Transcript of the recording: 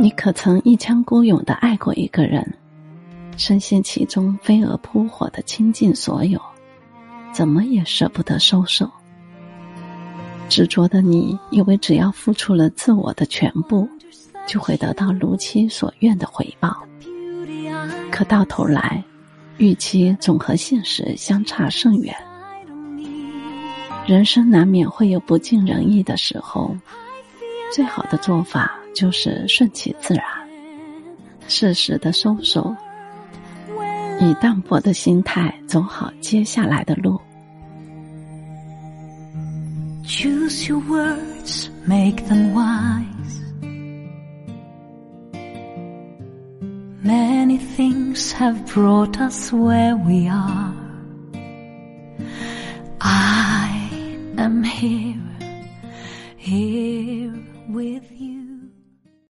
你可曾一腔孤勇的爱过一个人，深陷其中，飞蛾扑火的倾尽所有，怎么也舍不得收手。执着的你，以为只要付出了自我的全部，就会得到如期所愿的回报。可到头来，预期总和现实相差甚远。人生难免会有不尽人意的时候，最好的做法。就是顺其自然，适时的收手，以淡泊的心态走好接下来的路。Choose your words, make them wise. Many things have brought us where we are. I am here, here. with you.